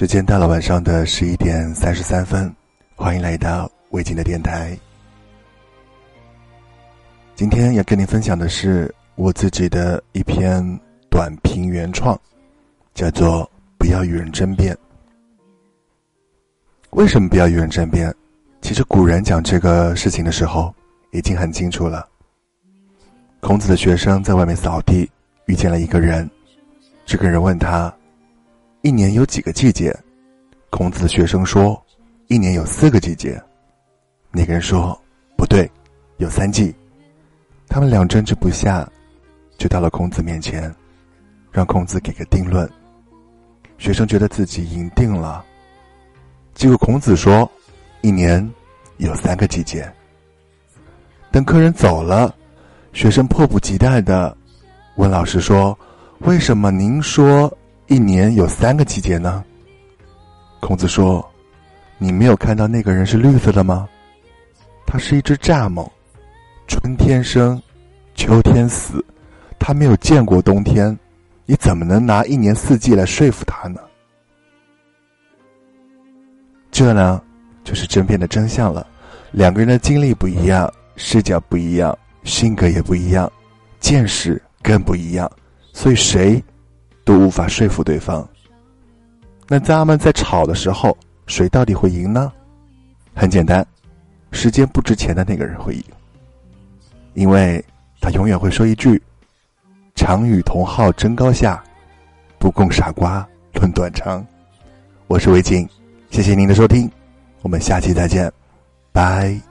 时间到了晚上的十一点三十三分，欢迎来到魏静的电台。今天要跟你分享的是我自己的一篇短评原创，叫做《不要与人争辩》。为什么不要与人争辩？其实古人讲这个事情的时候已经很清楚了。孔子的学生在外面扫地，遇见了一个人，这个人问他。一年有几个季节？孔子的学生说：“一年有四个季节。”那个人说：“不对，有三季。”他们俩争执不下，就到了孔子面前，让孔子给个定论。学生觉得自己赢定了。结果孔子说：“一年有三个季节。”等客人走了，学生迫不及待的问老师说：“为什么您说？”一年有三个季节呢。孔子说：“你没有看到那个人是绿色的吗？他是一只蚱蜢，春天生，秋天死，他没有见过冬天，你怎么能拿一年四季来说服他呢？”这呢，就是争辩的真相了。两个人的经历不一样，视角不一样，性格也不一样，见识更不一样，所以谁？都无法说服对方。那咱们在吵的时候，谁到底会赢呢？很简单，时间不值钱的那个人会赢，因为他永远会说一句：“常与同好争高下，不共傻瓜论短长。”我是魏静，谢谢您的收听，我们下期再见，拜。